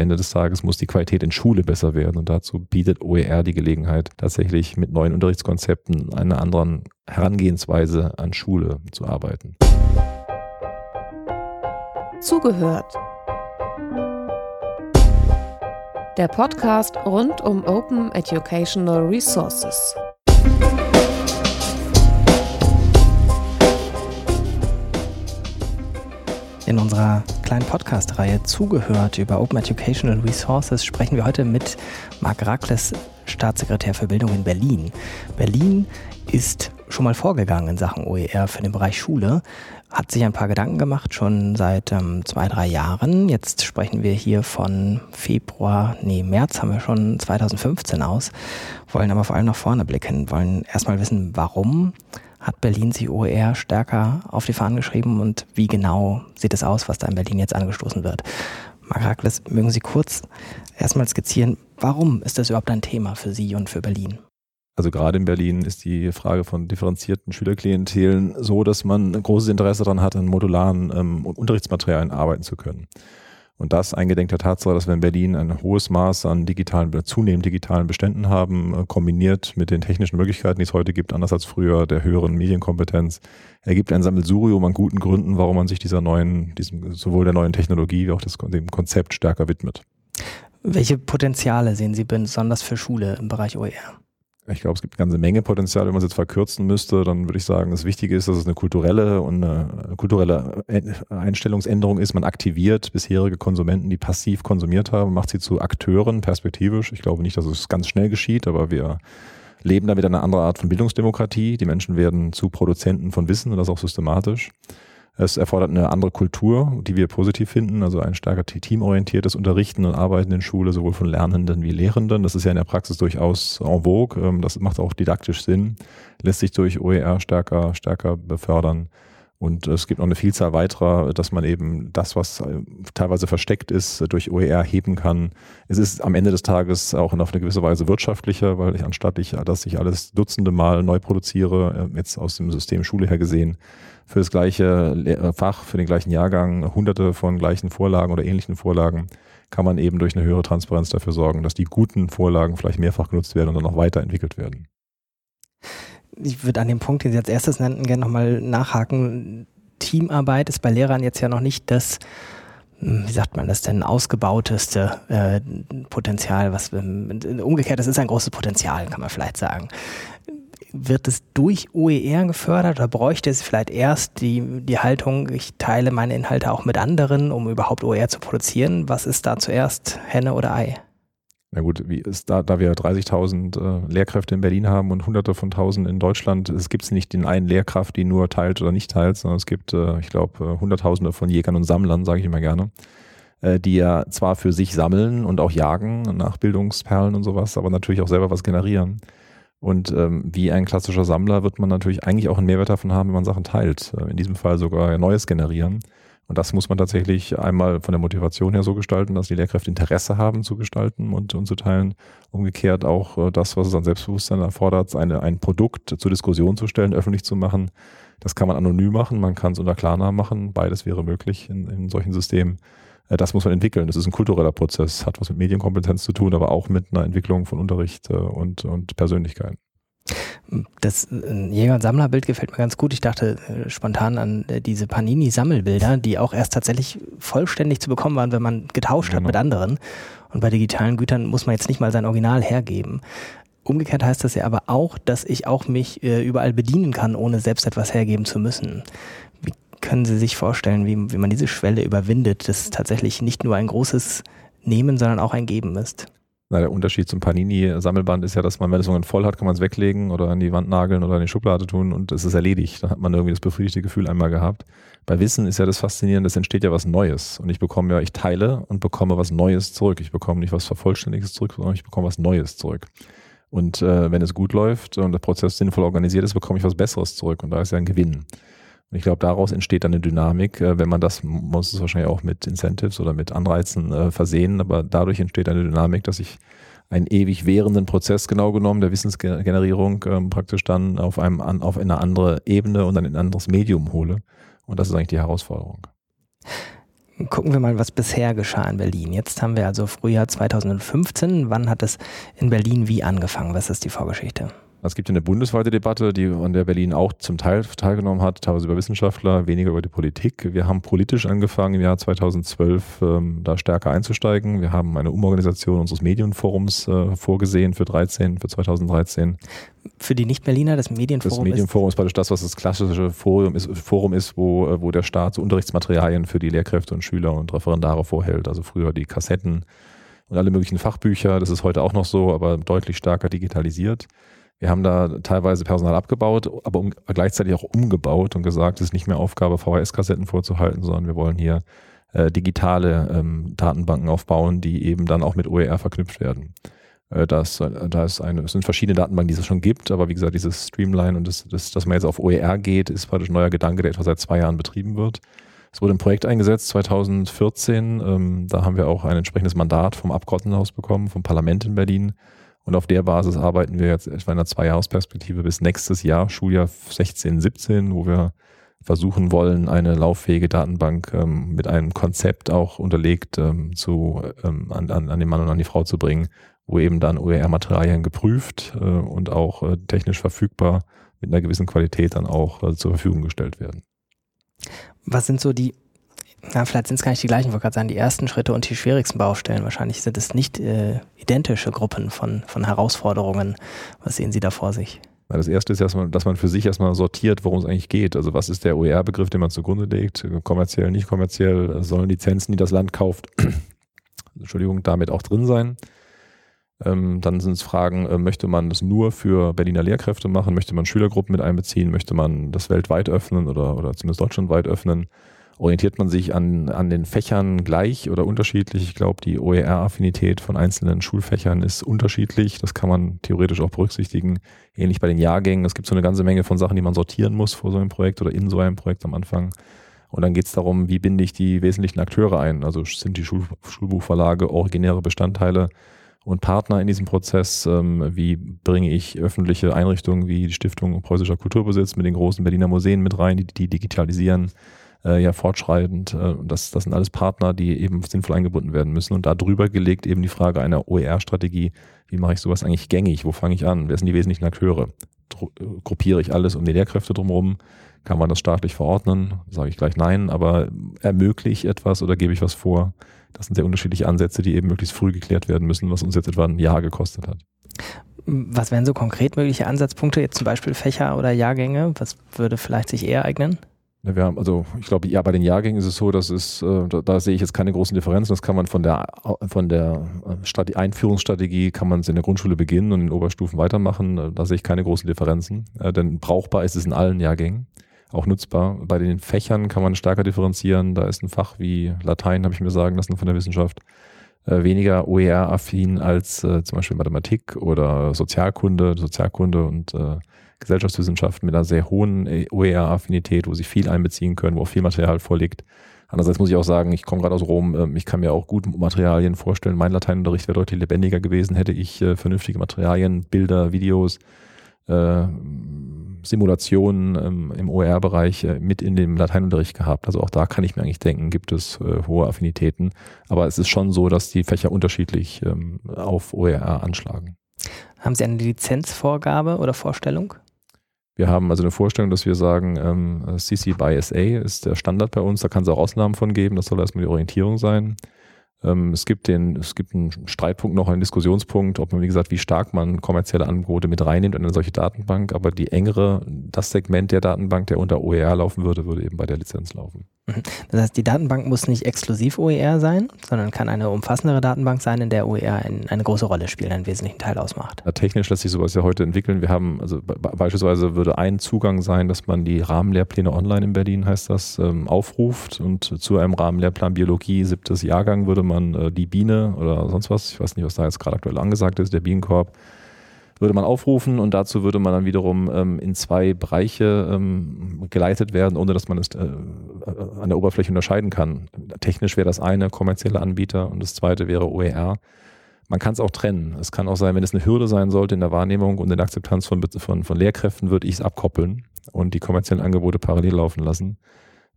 Ende des Tages muss die Qualität in Schule besser werden. Und dazu bietet OER die Gelegenheit, tatsächlich mit neuen Unterrichtskonzepten, einer anderen Herangehensweise an Schule zu arbeiten. Zugehört. Der Podcast rund um Open Educational Resources. In unserer kleinen Podcast-Reihe Zugehört über Open Educational Resources sprechen wir heute mit Marc Rakles, Staatssekretär für Bildung in Berlin. Berlin ist schon mal vorgegangen in Sachen OER für den Bereich Schule, hat sich ein paar Gedanken gemacht, schon seit ähm, zwei, drei Jahren. Jetzt sprechen wir hier von Februar, nee, März haben wir schon 2015 aus, wollen aber vor allem nach vorne blicken, wollen erstmal wissen, warum hat Berlin sich OER stärker auf die Fahnen geschrieben und wie genau sieht es aus, was da in Berlin jetzt angestoßen wird? Marc Rakles, mögen Sie kurz erstmal skizzieren, warum ist das überhaupt ein Thema für Sie und für Berlin? Also gerade in Berlin ist die Frage von differenzierten Schülerklientelen so, dass man ein großes Interesse daran hat, an modularen ähm, Unterrichtsmaterialien arbeiten zu können. Und das eingedenk der Tatsache, dass wir in Berlin ein hohes Maß an digitalen, zunehmend digitalen Beständen haben, äh, kombiniert mit den technischen Möglichkeiten, die es heute gibt, anders als früher, der höheren Medienkompetenz, ergibt ein Sammelsurium an guten Gründen, warum man sich dieser neuen, diesem, sowohl der neuen Technologie wie auch des, dem Konzept stärker widmet. Welche Potenziale sehen Sie besonders für Schule im Bereich OER? Ich glaube, es gibt eine ganze Menge Potenzial. Wenn man es jetzt verkürzen müsste, dann würde ich sagen, das Wichtige ist, dass es eine kulturelle und eine kulturelle Einstellungsänderung ist. Man aktiviert bisherige Konsumenten, die passiv konsumiert haben, macht sie zu Akteuren perspektivisch. Ich glaube nicht, dass es ganz schnell geschieht, aber wir leben damit eine andere Art von Bildungsdemokratie. Die Menschen werden zu Produzenten von Wissen und das auch systematisch. Es erfordert eine andere Kultur, die wir positiv finden, also ein stärker teamorientiertes Unterrichten und Arbeiten in Schule, sowohl von Lernenden wie Lehrenden. Das ist ja in der Praxis durchaus en vogue. Ähm, das macht auch didaktisch Sinn, lässt sich durch OER stärker, stärker befördern. Und es gibt noch eine Vielzahl weiterer, dass man eben das, was äh, teilweise versteckt ist, durch OER heben kann. Es ist am Ende des Tages auch auf eine gewisse Weise wirtschaftlicher, weil ich anstatt ich, dass ich alles dutzende Mal neu produziere, äh, jetzt aus dem System Schule her gesehen, für das gleiche äh, Fach, für den gleichen Jahrgang, hunderte von gleichen Vorlagen oder ähnlichen Vorlagen, kann man eben durch eine höhere Transparenz dafür sorgen, dass die guten Vorlagen vielleicht mehrfach genutzt werden und dann auch weiterentwickelt werden. Ich würde an dem Punkt, den Sie als erstes nannten, gerne nochmal nachhaken. Teamarbeit ist bei Lehrern jetzt ja noch nicht das, hm, wie sagt man das denn, ausgebauteste äh, Potenzial, was umgekehrt, das ist ein großes Potenzial, kann man vielleicht sagen wird es durch OER gefördert oder bräuchte es vielleicht erst die, die Haltung, ich teile meine Inhalte auch mit anderen, um überhaupt OER zu produzieren? Was ist da zuerst, Henne oder Ei? Na gut, wie ist da, da wir 30.000 äh, Lehrkräfte in Berlin haben und hunderte von tausend in Deutschland, es gibt nicht den einen Lehrkraft, die nur teilt oder nicht teilt, sondern es gibt, äh, ich glaube, äh, hunderttausende von Jägern und Sammlern, sage ich immer gerne, äh, die ja zwar für sich sammeln und auch jagen nach Bildungsperlen und sowas, aber natürlich auch selber was generieren. Und ähm, wie ein klassischer Sammler wird man natürlich eigentlich auch einen Mehrwert davon haben, wenn man Sachen teilt. Äh, in diesem Fall sogar Neues generieren. Und das muss man tatsächlich einmal von der Motivation her so gestalten, dass die Lehrkräfte Interesse haben zu gestalten und, und zu teilen. Umgekehrt auch äh, das, was es an Selbstbewusstsein erfordert, eine, ein Produkt zur Diskussion zu stellen, öffentlich zu machen. Das kann man anonym machen, man kann es unter Klarnamen machen. Beides wäre möglich in, in solchen Systemen. Äh, das muss man entwickeln. Das ist ein kultureller Prozess, hat was mit Medienkompetenz zu tun, aber auch mit einer Entwicklung von Unterricht äh, und, und Persönlichkeiten. Das äh, Jäger- und Sammlerbild gefällt mir ganz gut. Ich dachte spontan an diese Panini-Sammelbilder, die auch erst tatsächlich vollständig zu bekommen waren, wenn man getauscht genau. hat mit anderen. Und bei digitalen Gütern muss man jetzt nicht mal sein Original hergeben. Umgekehrt heißt das ja aber auch, dass ich auch mich überall bedienen kann, ohne selbst etwas hergeben zu müssen können Sie sich vorstellen, wie, wie man diese Schwelle überwindet, dass tatsächlich nicht nur ein großes Nehmen, sondern auch ein Geben ist? Na, der Unterschied zum Panini-Sammelband ist ja, dass man, wenn es irgendwann voll hat, kann man es weglegen oder an die Wand nageln oder in die Schublade tun und es ist erledigt. Dann hat man irgendwie das befriedigte Gefühl einmal gehabt. Bei Wissen ist ja das Faszinierende, es entsteht ja was Neues. Und ich bekomme ja, ich teile und bekomme was Neues zurück. Ich bekomme nicht was Vervollständiges zurück, sondern ich bekomme was Neues zurück. Und äh, wenn es gut läuft und der Prozess sinnvoll organisiert ist, bekomme ich was Besseres zurück. Und da ist ja ein Gewinn. Und ich glaube, daraus entsteht dann eine Dynamik. Äh, wenn man das, muss es wahrscheinlich auch mit Incentives oder mit Anreizen äh, versehen, aber dadurch entsteht eine Dynamik, dass ich einen ewig währenden Prozess genau genommen der Wissensgenerierung ähm, praktisch dann auf einem auf eine andere Ebene und dann in ein anderes Medium hole. Und das ist eigentlich die Herausforderung. Gucken wir mal, was bisher geschah in Berlin. Jetzt haben wir also Frühjahr 2015. Wann hat es in Berlin wie angefangen? Was ist die Vorgeschichte? Es gibt eine bundesweite Debatte, die, an der Berlin auch zum Teil teilgenommen hat, teilweise über Wissenschaftler, weniger über die Politik. Wir haben politisch angefangen im Jahr 2012 ähm, da stärker einzusteigen. Wir haben eine Umorganisation unseres Medienforums äh, vorgesehen für 13, für 2013. Für die Nicht-Berliner, das Medienforum? Das Medienforum ist, ist praktisch das, was das klassische Forum ist, Forum ist wo, äh, wo der Staat so Unterrichtsmaterialien für die Lehrkräfte und Schüler und Referendare vorhält. Also früher die Kassetten und alle möglichen Fachbücher. Das ist heute auch noch so, aber deutlich stärker digitalisiert. Wir haben da teilweise Personal abgebaut, aber um, gleichzeitig auch umgebaut und gesagt, es ist nicht mehr Aufgabe, VHS-Kassetten vorzuhalten, sondern wir wollen hier äh, digitale ähm, Datenbanken aufbauen, die eben dann auch mit OER verknüpft werden. Äh, das, da ist eine, es sind verschiedene Datenbanken, die es schon gibt, aber wie gesagt, dieses Streamline und das, das, dass man jetzt auf OER geht, ist praktisch ein neuer Gedanke, der etwa seit zwei Jahren betrieben wird. Es wurde ein Projekt eingesetzt 2014. Ähm, da haben wir auch ein entsprechendes Mandat vom Abgeordnetenhaus bekommen, vom Parlament in Berlin, und auf der Basis arbeiten wir jetzt etwa in einer Zweijahresperspektive bis nächstes Jahr, Schuljahr 16, 17, wo wir versuchen wollen, eine lauffähige Datenbank ähm, mit einem Konzept auch unterlegt ähm, zu, ähm, an, an, an den Mann und an die Frau zu bringen, wo eben dann OER-Materialien geprüft äh, und auch äh, technisch verfügbar mit einer gewissen Qualität dann auch äh, zur Verfügung gestellt werden. Was sind so die na, vielleicht sind es gar nicht die gleichen, ich wollte gerade sagen, die ersten Schritte und die schwierigsten Baustellen. Wahrscheinlich sind es nicht äh, identische Gruppen von, von Herausforderungen. Was sehen Sie da vor sich? Na, das erste ist erstmal, dass man für sich erstmal sortiert, worum es eigentlich geht. Also was ist der OER-Begriff, den man zugrunde legt? Kommerziell, nicht kommerziell? Sollen Lizenzen, die das Land kauft, Entschuldigung, damit auch drin sein? Ähm, dann sind es Fragen, äh, möchte man das nur für Berliner Lehrkräfte machen? Möchte man Schülergruppen mit einbeziehen? Möchte man das weltweit öffnen oder, oder zumindest deutschlandweit öffnen? Orientiert man sich an, an den Fächern gleich oder unterschiedlich? Ich glaube, die OER-Affinität von einzelnen Schulfächern ist unterschiedlich. Das kann man theoretisch auch berücksichtigen. Ähnlich bei den Jahrgängen. Es gibt so eine ganze Menge von Sachen, die man sortieren muss vor so einem Projekt oder in so einem Projekt am Anfang. Und dann geht es darum, wie binde ich die wesentlichen Akteure ein? Also sind die Schul Schulbuchverlage originäre Bestandteile und Partner in diesem Prozess? Ähm, wie bringe ich öffentliche Einrichtungen wie die Stiftung Preußischer Kulturbesitz mit den großen Berliner Museen mit rein, die, die digitalisieren? Äh, ja fortschreitend. Äh, das, das sind alles Partner, die eben sinnvoll eingebunden werden müssen. Und da drüber gelegt eben die Frage einer OER-Strategie, wie mache ich sowas eigentlich gängig? Wo fange ich an? Wer sind die wesentlichen Akteure? Dru äh, gruppiere ich alles um die Lehrkräfte drumherum? Kann man das staatlich verordnen? Sage ich gleich nein, aber ermögliche ich etwas oder gebe ich was vor? Das sind sehr unterschiedliche Ansätze, die eben möglichst früh geklärt werden müssen, was uns jetzt etwa ein Jahr gekostet hat. Was wären so konkret mögliche Ansatzpunkte, jetzt zum Beispiel Fächer oder Jahrgänge? Was würde vielleicht sich eher eignen? Wir haben, also ich glaube, ja, bei den Jahrgängen ist es so, dass es, äh, da, da, sehe ich jetzt keine großen Differenzen. Das kann man von der von der äh, Strate Einführungsstrategie kann man es in der Grundschule beginnen und in Oberstufen weitermachen. Äh, da sehe ich keine großen Differenzen. Äh, denn brauchbar ist es in allen Jahrgängen, auch nutzbar. Bei den Fächern kann man stärker differenzieren. Da ist ein Fach wie Latein, habe ich mir sagen lassen von der Wissenschaft, weniger OER-affin als zum Beispiel Mathematik oder Sozialkunde, Sozialkunde und Gesellschaftswissenschaften mit einer sehr hohen OER-Affinität, wo sie viel einbeziehen können, wo auch viel Material vorliegt. Andererseits muss ich auch sagen, ich komme gerade aus Rom, ähm, ich kann mir auch gut Materialien vorstellen. Mein Lateinunterricht wäre deutlich lebendiger gewesen, hätte ich äh, vernünftige Materialien, Bilder, Videos, äh, Simulationen ähm, im OER-Bereich äh, mit in dem Lateinunterricht gehabt. Also auch da kann ich mir eigentlich denken, gibt es äh, hohe Affinitäten. Aber es ist schon so, dass die Fächer unterschiedlich ähm, auf OER anschlagen. Haben Sie eine Lizenzvorgabe oder Vorstellung? Wir haben also eine Vorstellung, dass wir sagen, ähm, CC by SA ist der Standard bei uns. Da kann es auch Ausnahmen von geben. Das soll erstmal die Orientierung sein. Ähm, es gibt den, es gibt einen Streitpunkt noch, einen Diskussionspunkt, ob man, wie gesagt, wie stark man kommerzielle Angebote mit reinnimmt in eine solche Datenbank. Aber die engere, das Segment der Datenbank, der unter OER laufen würde, würde eben bei der Lizenz laufen. Mhm. Das heißt, die Datenbank muss nicht exklusiv OER sein, sondern kann eine umfassendere Datenbank sein, in der OER ein, eine große Rolle spielt, einen wesentlichen Teil ausmacht. Ja, technisch lässt sich sowas ja heute entwickeln. Wir haben, also beispielsweise würde ein Zugang sein, dass man die Rahmenlehrpläne online in Berlin, heißt das, ähm, aufruft und zu einem Rahmenlehrplan Biologie, siebtes Jahrgang, würde man äh, die Biene oder sonst was, ich weiß nicht, was da jetzt gerade aktuell angesagt ist, der Bienenkorb, würde man aufrufen und dazu würde man dann wiederum ähm, in zwei Bereiche ähm, geleitet werden, ohne dass man es äh, an der Oberfläche unterscheiden kann. Technisch wäre das eine kommerzielle Anbieter und das zweite wäre OER. Man kann es auch trennen. Es kann auch sein, wenn es eine Hürde sein sollte in der Wahrnehmung und in der Akzeptanz von, von, von Lehrkräften, würde ich es abkoppeln und die kommerziellen Angebote parallel laufen lassen.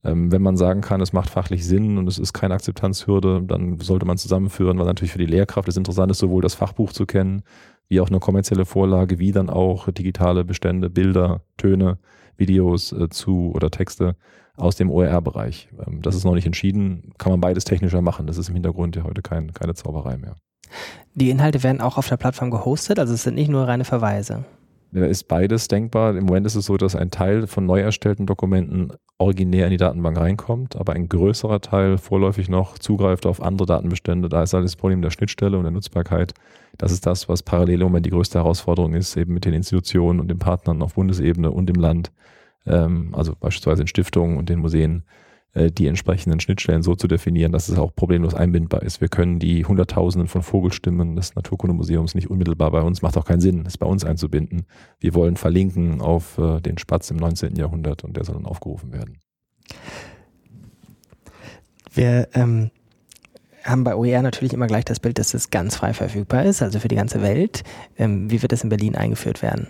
Ähm, wenn man sagen kann, es macht fachlich Sinn und es ist keine Akzeptanzhürde, dann sollte man zusammenführen, weil natürlich für die Lehrkraft es interessant ist, sowohl das Fachbuch zu kennen, wie auch eine kommerzielle Vorlage, wie dann auch digitale Bestände, Bilder, Töne, Videos äh, zu oder Texte aus dem OER-Bereich. Ähm, das ist noch nicht entschieden, kann man beides technischer machen. Das ist im Hintergrund ja heute kein, keine Zauberei mehr. Die Inhalte werden auch auf der Plattform gehostet, also es sind nicht nur reine Verweise. Da ist beides denkbar. Im Moment ist es so, dass ein Teil von neu erstellten Dokumenten originär in die Datenbank reinkommt, aber ein größerer Teil vorläufig noch zugreift auf andere Datenbestände. Da ist halt das Problem der Schnittstelle und der Nutzbarkeit. Das ist das, was parallel im Moment die größte Herausforderung ist, eben mit den Institutionen und den Partnern auf Bundesebene und im Land, ähm, also beispielsweise in Stiftungen und den Museen, die entsprechenden Schnittstellen so zu definieren, dass es auch problemlos einbindbar ist. Wir können die Hunderttausenden von Vogelstimmen des Naturkundemuseums nicht unmittelbar bei uns, macht auch keinen Sinn, es bei uns einzubinden. Wir wollen verlinken auf äh, den Spatz im 19. Jahrhundert und der soll dann aufgerufen werden. Wir ähm, haben bei OER natürlich immer gleich das Bild, dass es ganz frei verfügbar ist, also für die ganze Welt. Ähm, wie wird das in Berlin eingeführt werden?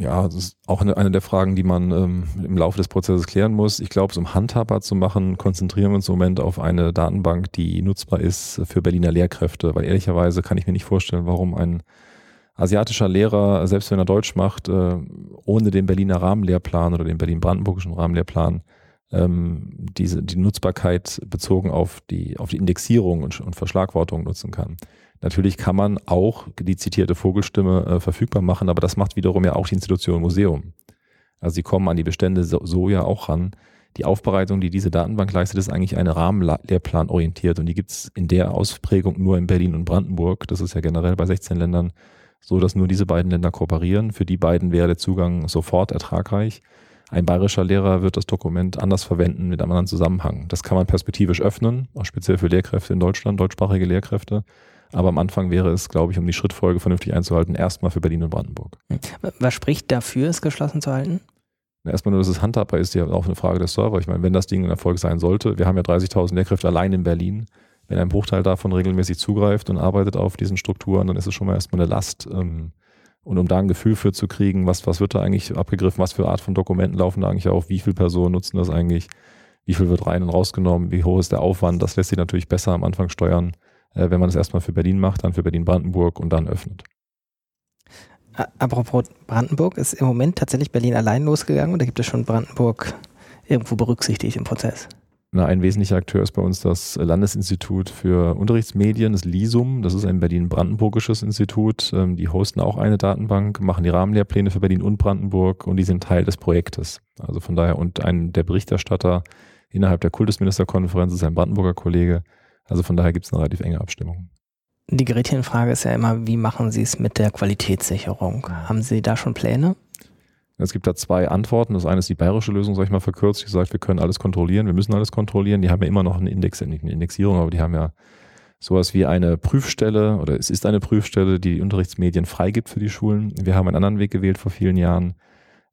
Ja, das ist auch eine, eine der Fragen, die man ähm, im Laufe des Prozesses klären muss. Ich glaube, um handhabbar zu machen, konzentrieren wir uns im Moment auf eine Datenbank, die nutzbar ist für Berliner Lehrkräfte, weil ehrlicherweise kann ich mir nicht vorstellen, warum ein asiatischer Lehrer, selbst wenn er Deutsch macht, äh, ohne den Berliner Rahmenlehrplan oder den Berlin-Brandenburgischen Rahmenlehrplan ähm, diese, die Nutzbarkeit bezogen auf die, auf die Indexierung und, und Verschlagwortung nutzen kann. Natürlich kann man auch die zitierte Vogelstimme äh, verfügbar machen, aber das macht wiederum ja auch die Institution Museum. Also sie kommen an die Bestände so, so ja auch ran. Die Aufbereitung, die diese Datenbank leistet, ist eigentlich eine Rahmenlehrplan orientiert und die gibt's in der Ausprägung nur in Berlin und Brandenburg. Das ist ja generell bei 16 Ländern so, dass nur diese beiden Länder kooperieren. Für die beiden wäre der Zugang sofort ertragreich. Ein bayerischer Lehrer wird das Dokument anders verwenden mit einem anderen Zusammenhang. Das kann man perspektivisch öffnen, auch speziell für Lehrkräfte in Deutschland, deutschsprachige Lehrkräfte. Aber am Anfang wäre es, glaube ich, um die Schrittfolge vernünftig einzuhalten, erstmal für Berlin und Brandenburg. Was spricht dafür, es geschlossen zu halten? Erstmal nur, dass es handhabbar ist, ja auch eine Frage des Server. Ich meine, wenn das Ding ein Erfolg sein sollte, wir haben ja 30.000 Lehrkräfte allein in Berlin. Wenn ein Bruchteil davon regelmäßig zugreift und arbeitet auf diesen Strukturen, dann ist es schon mal erstmal eine Last. Ähm, und um da ein Gefühl für zu kriegen, was, was wird da eigentlich abgegriffen, was für Art von Dokumenten laufen da eigentlich auf, wie viele Personen nutzen das eigentlich, wie viel wird rein und rausgenommen, wie hoch ist der Aufwand, das lässt sich natürlich besser am Anfang steuern äh, wenn man das erstmal für Berlin macht, dann für Berlin-Brandenburg und dann öffnet. Apropos Brandenburg, ist im Moment tatsächlich Berlin allein losgegangen oder gibt es schon Brandenburg irgendwo berücksichtigt im Prozess? Na, ein wesentlicher Akteur ist bei uns das Landesinstitut für Unterrichtsmedien, das LISUM. Das ist ein Berlin-Brandenburgisches Institut. Ähm, die hosten auch eine Datenbank, machen die Rahmenlehrpläne für Berlin und Brandenburg und die sind Teil des Projektes. Also von daher, und ein der Berichterstatter innerhalb der Kultusministerkonferenz ist ein Brandenburger Kollege. Also von daher gibt es eine relativ enge Abstimmung. Die Gretchenfrage ist ja immer, wie machen Sie es mit der Qualitätssicherung? Haben Sie da schon Pläne? Es gibt da zwei Antworten. Das eine ist die bayerische Lösung, sag ich mal verkürzt, die sagt, wir können alles kontrollieren, wir müssen alles kontrollieren. Die haben ja immer noch eine Index, nicht eine Indexierung, aber die haben ja sowas wie eine Prüfstelle oder es ist eine Prüfstelle, die die Unterrichtsmedien freigibt für die Schulen. Wir haben einen anderen Weg gewählt vor vielen Jahren,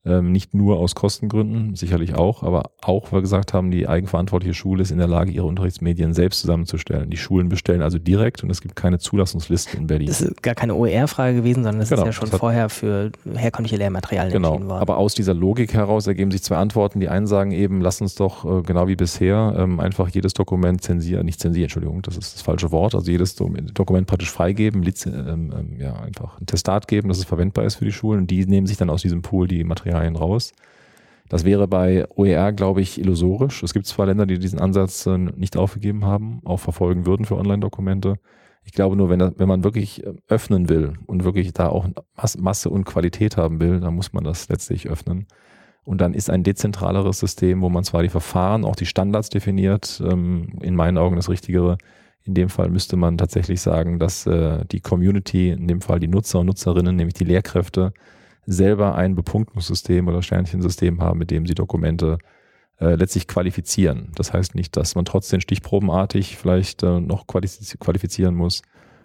ähm, nicht nur aus Kostengründen, sicherlich auch, aber auch, weil wir gesagt haben, die eigenverantwortliche Schule ist in der Lage, ihre Unterrichtsmedien selbst zusammenzustellen. Die Schulen bestellen also direkt und es gibt keine Zulassungsliste in Berlin. Das ist gar keine OER-Frage gewesen, sondern das genau, ist ja schon vorher für herkömmliche Lehrmaterialien genau, entschieden worden. Aber aus dieser Logik heraus ergeben sich zwei Antworten. Die einen sagen eben, lass uns doch äh, genau wie bisher ähm, einfach jedes Dokument zensieren, nicht zensieren, Entschuldigung, das ist das falsche Wort, also jedes Dokument praktisch freigeben, ähm, ähm, ja, einfach ein Testat geben, dass es verwendbar ist für die Schulen und die nehmen sich dann aus diesem Pool die Materialien Materialien raus. Das wäre bei OER, glaube ich, illusorisch. Es gibt zwar Länder, die diesen Ansatz äh, nicht aufgegeben haben, auch verfolgen würden für Online-Dokumente. Ich glaube nur, wenn, das, wenn man wirklich äh, öffnen will und wirklich da auch Masse und Qualität haben will, dann muss man das letztlich öffnen. Und dann ist ein dezentraleres System, wo man zwar die Verfahren, auch die Standards definiert, ähm, in meinen Augen das Richtigere. In dem Fall müsste man tatsächlich sagen, dass äh, die Community, in dem Fall die Nutzer und Nutzerinnen, nämlich die Lehrkräfte, selber ein Bepunktungssystem oder Sternchensystem haben, mit dem sie Dokumente äh, letztlich qualifizieren. Das heißt nicht, dass man trotzdem stichprobenartig vielleicht äh, noch qualifizieren muss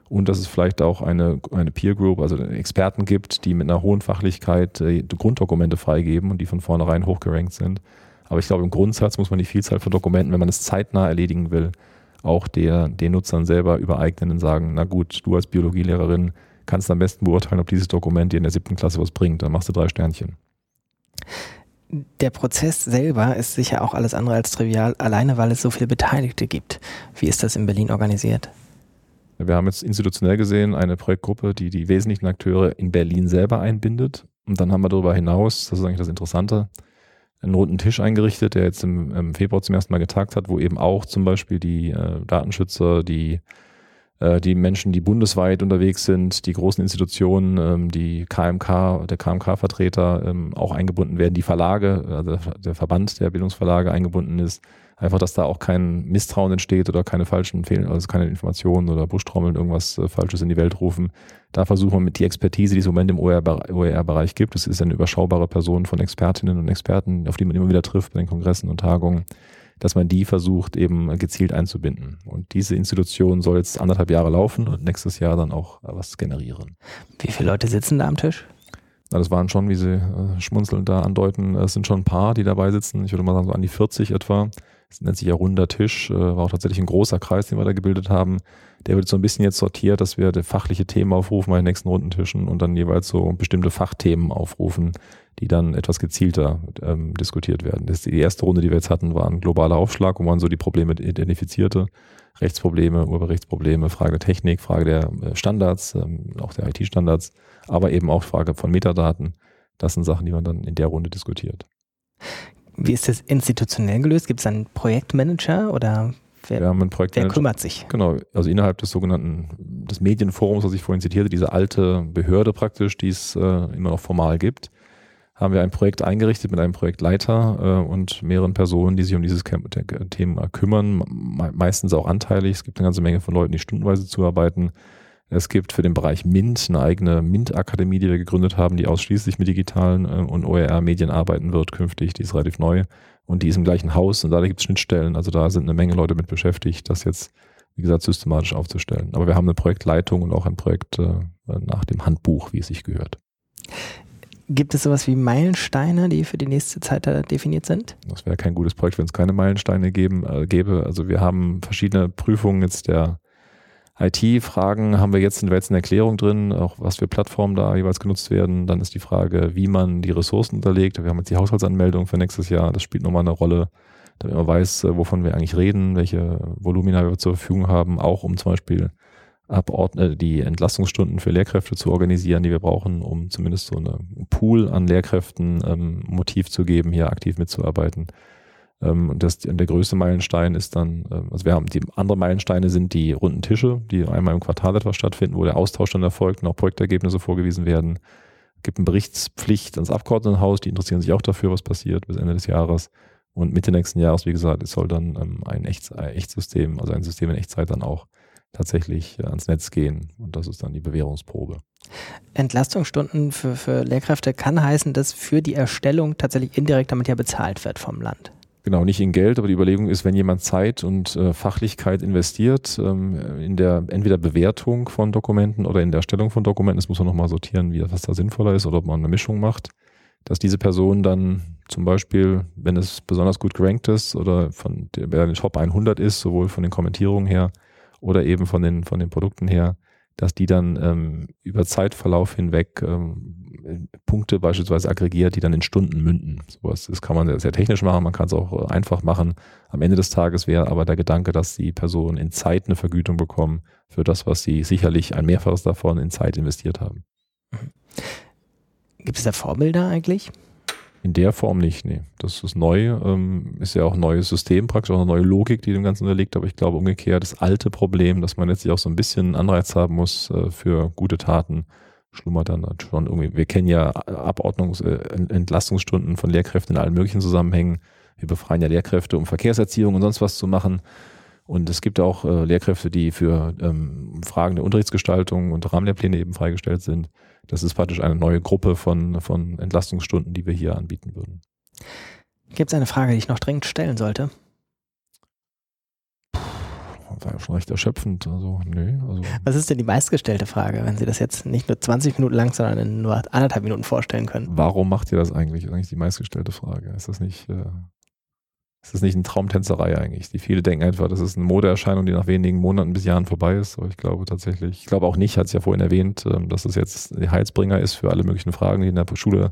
und dass es vielleicht auch eine, eine Peer Group, also Experten gibt, die mit einer hohen Fachlichkeit äh, Grunddokumente freigeben und die von vornherein hochgerankt sind. Aber ich glaube, im Grundsatz muss man die Vielzahl von Dokumenten, wenn man es zeitnah erledigen will, auch der, den Nutzern selber übereignen und sagen, na gut, du als Biologielehrerin kannst am besten beurteilen, ob dieses Dokument dir in der siebten Klasse was bringt. Dann machst du drei Sternchen. Der Prozess selber ist sicher auch alles andere als trivial, alleine weil es so viele Beteiligte gibt. Wie ist das in Berlin organisiert? Wir haben jetzt institutionell gesehen eine Projektgruppe, die die wesentlichen Akteure in Berlin selber einbindet. Und dann haben wir darüber hinaus, das ist eigentlich das Interessante, einen runden Tisch eingerichtet, der jetzt im, im Februar zum ersten Mal getagt hat, wo eben auch zum Beispiel die äh, Datenschützer, die die Menschen, die bundesweit unterwegs sind, die großen Institutionen, ähm, die KMK, der KMK-Vertreter ähm, auch eingebunden werden, die Verlage, also der Verband der Bildungsverlage eingebunden ist. Einfach, dass da auch kein Misstrauen entsteht oder keine falschen Fehl also keine Informationen oder Buschtrommeln irgendwas äh, Falsches in die Welt rufen. Da versuchen wir mit die Expertise, die es im Moment im OER-Bereich gibt, es ist eine überschaubare Person von Expertinnen und Experten, auf die man immer wieder trifft bei den Kongressen und Tagungen, dass man die versucht eben gezielt einzubinden. Und diese Institution soll jetzt anderthalb Jahre laufen und nächstes Jahr dann auch was generieren. Wie viele Leute sitzen da am Tisch? Na, das waren schon, wie Sie äh, schmunzelnd da andeuten, es sind schon ein paar, die dabei sitzen. Ich würde mal sagen, so an die 40 etwa. Es nennt sich ja runder Tisch, äh, war auch tatsächlich ein großer Kreis, den wir da gebildet haben. Der wird so ein bisschen jetzt sortiert, dass wir fachliche Themen aufrufen bei den nächsten Rundentischen und dann jeweils so bestimmte Fachthemen aufrufen, die dann etwas gezielter ähm, diskutiert werden. Das die erste Runde, die wir jetzt hatten, war ein globaler Aufschlag, wo man so die Probleme identifizierte. Rechtsprobleme, Urheberrechtsprobleme, Frage der Technik, Frage der äh, Standards, ähm, auch der IT-Standards, aber eben auch Frage von Metadaten. Das sind Sachen, die man dann in der Runde diskutiert. Wie ist das institutionell gelöst? Gibt es einen Projektmanager oder wer, Projektmanager, wer kümmert sich? Genau, also innerhalb des sogenannten des Medienforums, was ich vorhin zitierte, diese alte Behörde praktisch, die es äh, immer noch formal gibt, haben wir ein Projekt eingerichtet mit einem Projektleiter äh, und mehreren Personen, die sich um dieses Thema kümmern, meistens auch anteilig. Es gibt eine ganze Menge von Leuten, die stundenweise zuarbeiten. Es gibt für den Bereich MINT eine eigene MINT-Akademie, die wir gegründet haben, die ausschließlich mit digitalen äh, und OER-Medien arbeiten wird künftig. Die ist relativ neu und die ist im gleichen Haus und da gibt es Schnittstellen. Also da sind eine Menge Leute mit beschäftigt, das jetzt, wie gesagt, systematisch aufzustellen. Aber wir haben eine Projektleitung und auch ein Projekt äh, nach dem Handbuch, wie es sich gehört. Gibt es sowas wie Meilensteine, die für die nächste Zeit definiert sind? Das wäre kein gutes Projekt, wenn es keine Meilensteine geben, äh, gäbe. Also wir haben verschiedene Prüfungen jetzt der IT-Fragen haben wir jetzt, sind wir jetzt in Erklärung drin, auch was für Plattformen da jeweils genutzt werden. Dann ist die Frage, wie man die Ressourcen unterlegt. Wir haben jetzt die Haushaltsanmeldung für nächstes Jahr. Das spielt nochmal eine Rolle, damit man weiß, äh, wovon wir eigentlich reden, welche Volumina wir zur Verfügung haben, auch um zum Beispiel Abordne, die Entlastungsstunden für Lehrkräfte zu organisieren, die wir brauchen, um zumindest so eine Pool an Lehrkräften ähm, Motiv zu geben, hier aktiv mitzuarbeiten. Ähm, und das, der größte Meilenstein ist dann, ähm, also wir haben die anderen Meilensteine sind die runden Tische, die einmal im Quartal etwas stattfinden, wo der Austausch dann erfolgt und auch Projektergebnisse vorgewiesen werden. Es gibt eine Berichtspflicht ans Abgeordnetenhaus, die interessieren sich auch dafür, was passiert bis Ende des Jahres. Und Mitte nächsten Jahres, wie gesagt, es soll dann ähm, ein Echt, Echtsystem, also ein System in Echtzeit dann auch tatsächlich äh, ans Netz gehen. Und das ist dann die Bewährungsprobe. Entlastungsstunden für, für Lehrkräfte kann heißen, dass für die Erstellung tatsächlich indirekt damit ja bezahlt wird vom Land. Genau, nicht in Geld, aber die Überlegung ist, wenn jemand Zeit und äh, Fachlichkeit investiert ähm, in der entweder Bewertung von Dokumenten oder in der Erstellung von Dokumenten, das muss man nochmal sortieren, wie, was da sinnvoller ist oder ob man eine Mischung macht, dass diese Person dann zum Beispiel, wenn es besonders gut gerankt ist oder von der, der Top 100 ist, sowohl von den Kommentierungen her oder eben von den, von den Produkten her, dass die dann ähm, über Zeitverlauf hinweg ähm, Punkte beispielsweise aggregiert, die dann in Stunden münden. Sowas, das kann man sehr technisch machen, man kann es auch äh, einfach machen. Am Ende des Tages wäre aber der Gedanke, dass die Personen in Zeit eine Vergütung bekommen für das, was sie sicherlich ein Mehrfaches davon in Zeit investiert haben. Gibt es da Vorbilder eigentlich? In der Form nicht, nee. Das ist neu, ähm, ist ja auch ein neues System, praktisch auch eine neue Logik, die dem Ganzen unterliegt, aber ich glaube umgekehrt, das alte Problem, dass man letztlich auch so ein bisschen Anreiz haben muss äh, für gute Taten, schlummert dann schon irgendwie. Wir kennen ja Abordnungs-, äh, Entlastungsstunden von Lehrkräften in allen möglichen Zusammenhängen. Wir befreien ja Lehrkräfte, um Verkehrserziehung und sonst was zu machen. Und es gibt auch äh, Lehrkräfte, die für ähm, Fragen der Unterrichtsgestaltung und Rahmenlehrpläne eben freigestellt sind. Das ist praktisch eine neue Gruppe von, von Entlastungsstunden, die wir hier anbieten würden. Gibt es eine Frage, die ich noch dringend stellen sollte? war ja schon recht erschöpfend. Also, nee, also. Was ist denn die meistgestellte Frage, wenn Sie das jetzt nicht nur 20 Minuten lang, sondern in nur anderthalb Minuten vorstellen können? Warum macht ihr das eigentlich? Das ist eigentlich die meistgestellte Frage. Ist das nicht, äh, ist das nicht eine Traumtänzerei eigentlich? Die viele denken einfach, das ist eine Modeerscheinung, die nach wenigen Monaten bis Jahren vorbei ist. Aber ich glaube tatsächlich, ich glaube auch nicht, hat es ja vorhin erwähnt, ähm, dass es jetzt der Heizbringer ist für alle möglichen Fragen, die in der Schule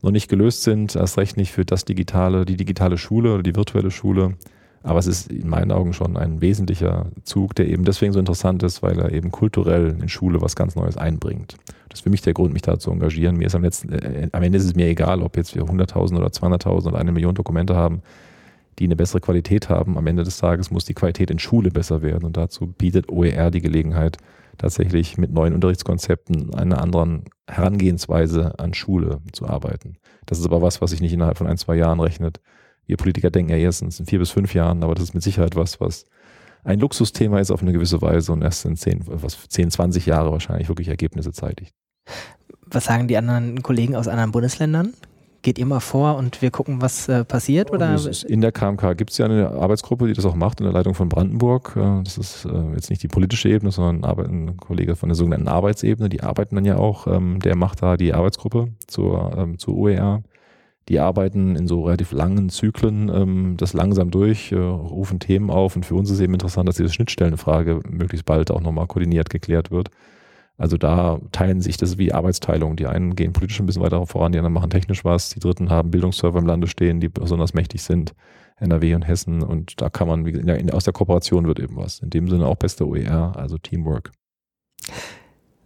noch nicht gelöst sind, erst recht nicht für das digitale, die digitale Schule oder die virtuelle Schule. Aber es ist in meinen Augen schon ein wesentlicher Zug, der eben deswegen so interessant ist, weil er eben kulturell in Schule was ganz Neues einbringt. Das ist für mich der Grund, mich da zu engagieren. Mir ist am letzten, äh, am Ende ist es mir egal, ob jetzt wir 100.000 oder 200.000 oder eine Million Dokumente haben, die eine bessere Qualität haben. Am Ende des Tages muss die Qualität in Schule besser werden und dazu bietet OER die Gelegenheit, tatsächlich mit neuen Unterrichtskonzepten, einer anderen Herangehensweise an Schule zu arbeiten. Das ist aber was, was sich nicht innerhalb von ein, zwei Jahren rechnet. Wir Politiker denken ja erstens in vier bis fünf Jahren, aber das ist mit Sicherheit was, was ein Luxusthema ist auf eine gewisse Weise und erst in zehn, was, zehn 20 Jahre wahrscheinlich wirklich Ergebnisse zeitigt. Was sagen die anderen Kollegen aus anderen Bundesländern? geht ihr mal vor und wir gucken, was äh, passiert? Oder? In der KMK gibt es ja eine Arbeitsgruppe, die das auch macht, in der Leitung von Brandenburg. Äh, das ist äh, jetzt nicht die politische Ebene, sondern ein Kollege von der sogenannten Arbeitsebene. Die arbeiten dann ja auch. Ähm, der macht da die Arbeitsgruppe zur, ähm, zur OER. Die arbeiten in so relativ langen Zyklen ähm, das langsam durch, äh, rufen Themen auf und für uns ist eben interessant, dass diese Schnittstellenfrage möglichst bald auch nochmal koordiniert geklärt wird. Also da teilen sich das wie Arbeitsteilung. Die einen gehen politisch ein bisschen weiter voran, die anderen machen technisch was, die dritten haben Bildungsserver im Lande stehen, die besonders mächtig sind, NRW und Hessen. Und da kann man, wie, aus der Kooperation wird eben was. In dem Sinne auch beste OER, also Teamwork.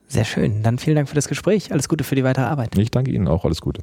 Sehr schön. Dann vielen Dank für das Gespräch. Alles Gute für die weitere Arbeit. Ich danke Ihnen auch. Alles Gute.